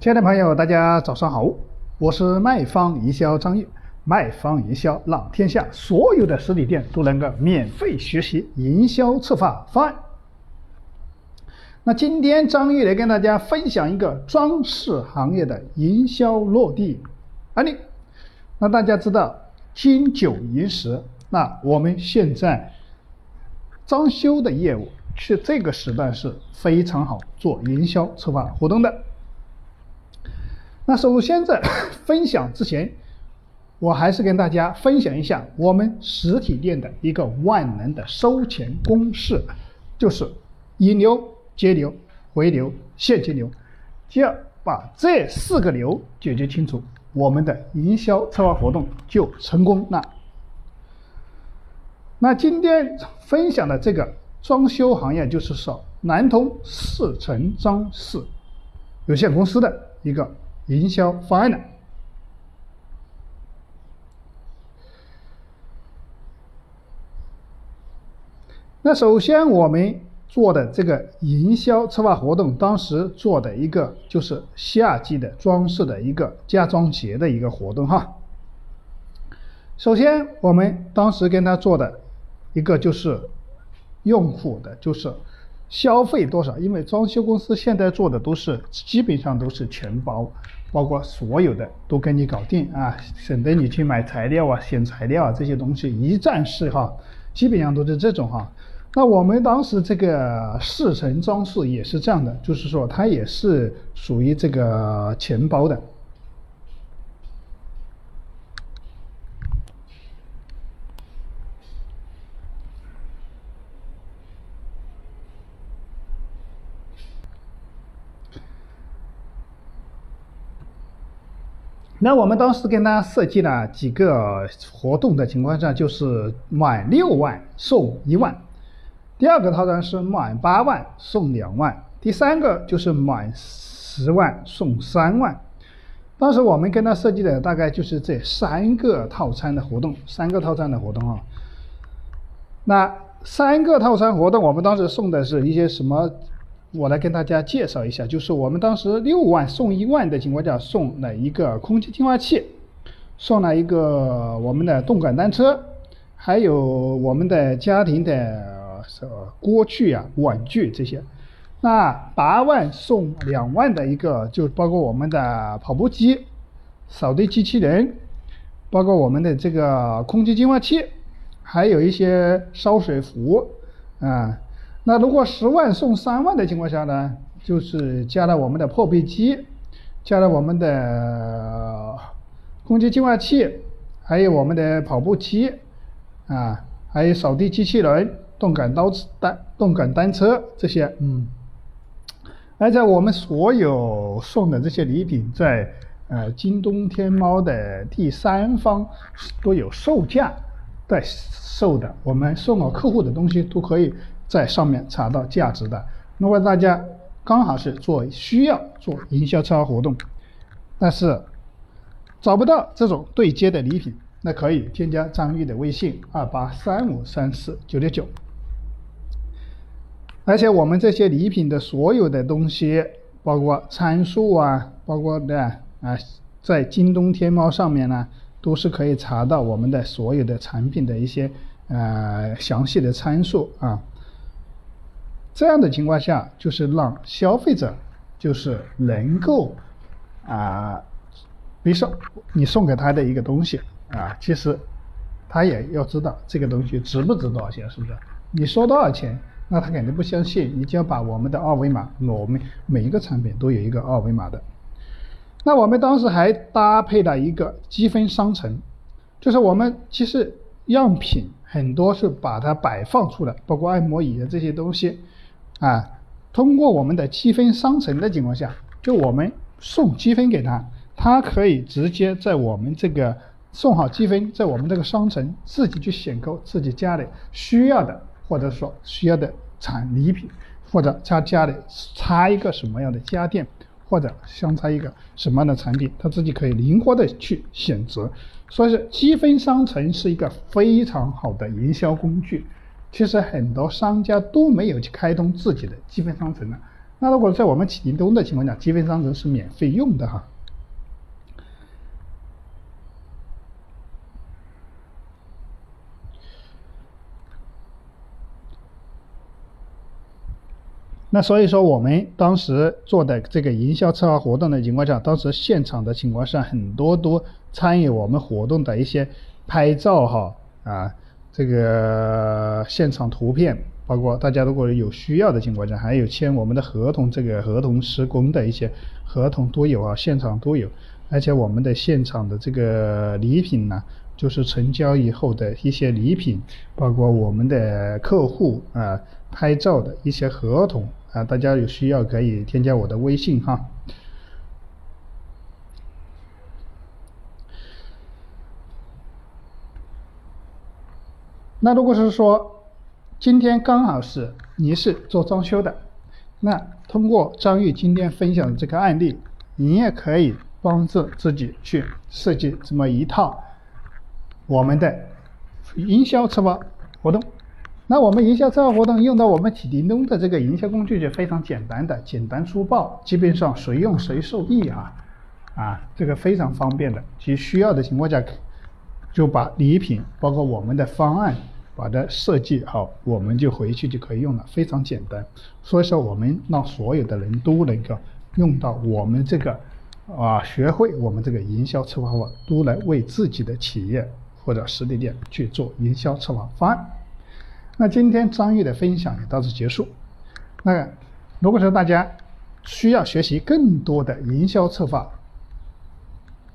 亲爱的朋友，大家早上好，我是卖方营销张玉。卖方营销让天下所有的实体店都能够免费学习营销策划方案。那今天张玉来跟大家分享一个装饰行业的营销落地案例。那大家知道金九银十，那我们现在装修的业务是这个时段是非常好做营销策划活动的。那首先在 分享之前，我还是跟大家分享一下我们实体店的一个万能的收钱公式，就是引流、截流、回流、现金流，只要把这四个流解决清楚，我们的营销策划活动就成功了。那今天分享的这个装修行业，就是说南通四城装饰有限公司的一个营销方案的。那首先我们做的这个营销策划活动，当时做的一个就是夏季的装饰的一个家装节的一个活动哈。首先我们当时跟他做的一个就是用户的就是消费多少，因为装修公司现在做的都是基本上都是全包，包括所有的都给你搞定啊，省得你去买材料啊、选材料啊这些东西一站式哈，基本上都是这种哈。那我们当时这个四层装饰也是这样的，就是说它也是属于这个钱包的。那我们当时跟大家设计了几个活动的情况下，就是满六万送一万。第二个套餐是满八万送两万，第三个就是满十万送三万。当时我们跟他设计的大概就是这三个套餐的活动，三个套餐的活动啊。那三个套餐活动，我们当时送的是一些什么？我来跟大家介绍一下，就是我们当时六万送一万的情况下，送了一个空气净化器，送了一个我们的动感单车，还有我们的家庭的。锅具啊、碗具这些，那八万送两万的一个，就包括我们的跑步机、扫地机器人，包括我们的这个空气净化器，还有一些烧水壶啊。那如果十万送三万的情况下呢，就是加了我们的破壁机，加了我们的空气净化器，还有我们的跑步机啊，还有扫地机器人。动感刀单、动感单车这些，嗯，而且我们所有送的这些礼品，在呃京东、天猫的第三方都有售价在售的，我们送给客户的东西都可以在上面查到价值的。如果大家刚好是做需要做营销策划活动，但是找不到这种对接的礼品，那可以添加张玉的微信二八三五三四九六九。而且我们这些礼品的所有的东西，包括参数啊，包括的啊，在京东、天猫上面呢，都是可以查到我们的所有的产品的一些呃详细的参数啊。这样的情况下，就是让消费者就是能够啊，比如说你送给他的一个东西啊，其实他也要知道这个东西值不值多少钱，是不是？你说多少钱？那他肯定不相信，你就要把我们的二维码，我们每一个产品都有一个二维码的。那我们当时还搭配了一个积分商城，就是我们其实样品很多是把它摆放出来，包括按摩椅的这些东西，啊，通过我们的积分商城的情况下，就我们送积分给他，他可以直接在我们这个送好积分，在我们这个商城自己去选购自己家里需要的。或者说需要的产礼品，或者他家里插一个什么样的家电，或者相差一个什么样的产品，他自己可以灵活的去选择。所以说，积分商城是一个非常好的营销工具。其实很多商家都没有去开通自己的积分商城呢，那如果在我们启京东的情况下，积分商城是免费用的哈。那所以说，我们当时做的这个营销策划活动的情况下，当时现场的情况下，很多都参与我们活动的一些拍照哈啊，这个现场图片，包括大家如果有需要的情况下，还有签我们的合同，这个合同施工的一些合同都有啊，现场都有，而且我们的现场的这个礼品呢，就是成交以后的一些礼品，包括我们的客户啊拍照的一些合同。啊，大家有需要可以添加我的微信哈。那如果是说今天刚好是你是做装修的，那通过张玉今天分享的这个案例，你也可以帮助自己去设计这么一套我们的营销策划活动。那我们营销策划活动用到我们启叮咚的这个营销工具就非常简单的，简单粗暴，基本上谁用谁受益啊，啊，这个非常方便的，其需要的情况下，就把礼品包括我们的方案把它设计好，我们就回去就可以用了，非常简单。所以说我们让所有的人都能够用到我们这个啊，学会我们这个营销策划法，都来为自己的企业或者实体店去做营销策划方案。那今天张玉的分享也到此结束。那如果说大家需要学习更多的营销策划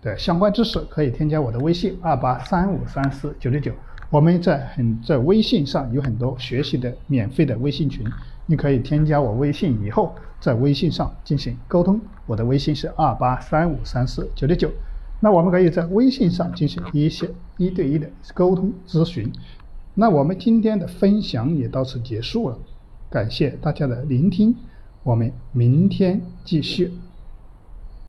的相关知识，可以添加我的微信二八三五三四九六九。我们在很在微信上有很多学习的免费的微信群，你可以添加我微信以后，在微信上进行沟通。我的微信是二八三五三四九六九。那我们可以在微信上进行一些一对一的沟通咨询。那我们今天的分享也到此结束了，感谢大家的聆听，我们明天继续。